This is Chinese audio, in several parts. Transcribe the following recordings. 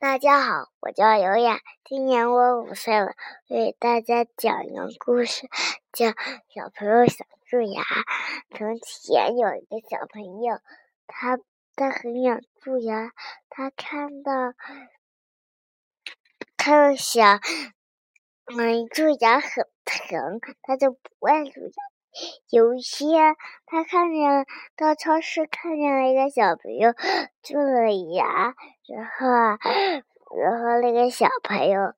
大家好，我叫尤雅，今年我五岁了，为大家讲一个故事，叫《小朋友想蛀牙》。从前有一个小朋友，他他很想蛀牙，他看到看想，嗯，蛀牙很疼，他就不爱蛀牙。有一天，他看见到超市看见了一个小朋友蛀了牙，然后啊，然后那个小朋友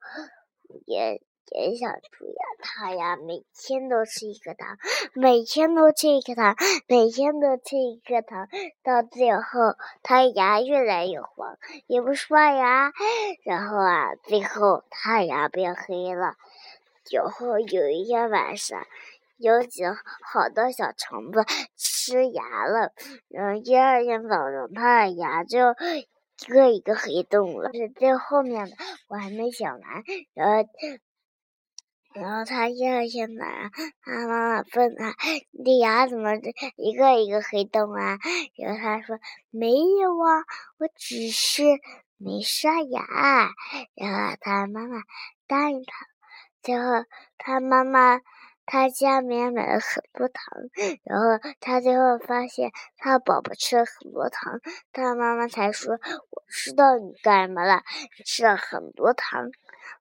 也也想蛀牙，他呀每天都吃一颗糖，每天都吃一颗糖，每天都吃一颗糖，到最后他牙越来越黄，也不刷牙，然后啊，最后他牙变黑了。然后有一天晚上。有几好多小虫子吃牙了，然后第二天早上，它的牙就一个一个黑洞了。是最后面的，我还没讲完。然后，然后他第二天早上，他妈妈问他：“你的牙怎么一个一个黑洞啊？”然后他说：“没有啊，我只是没刷牙。”然后他妈妈答应他。最后，他妈妈。他家里面买了很多糖，然后他最后发现他宝宝吃了很多糖，他妈妈才说：“我知道你干什么了，吃了很多糖。”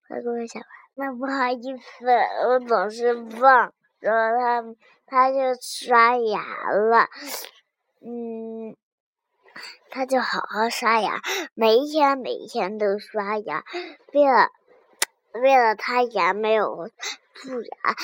快跟我讲那不好意思，我总是忘。然后他他就刷牙了，嗯，他就好好刷牙，每一天每一天都刷牙，为了为了他牙没有蛀牙。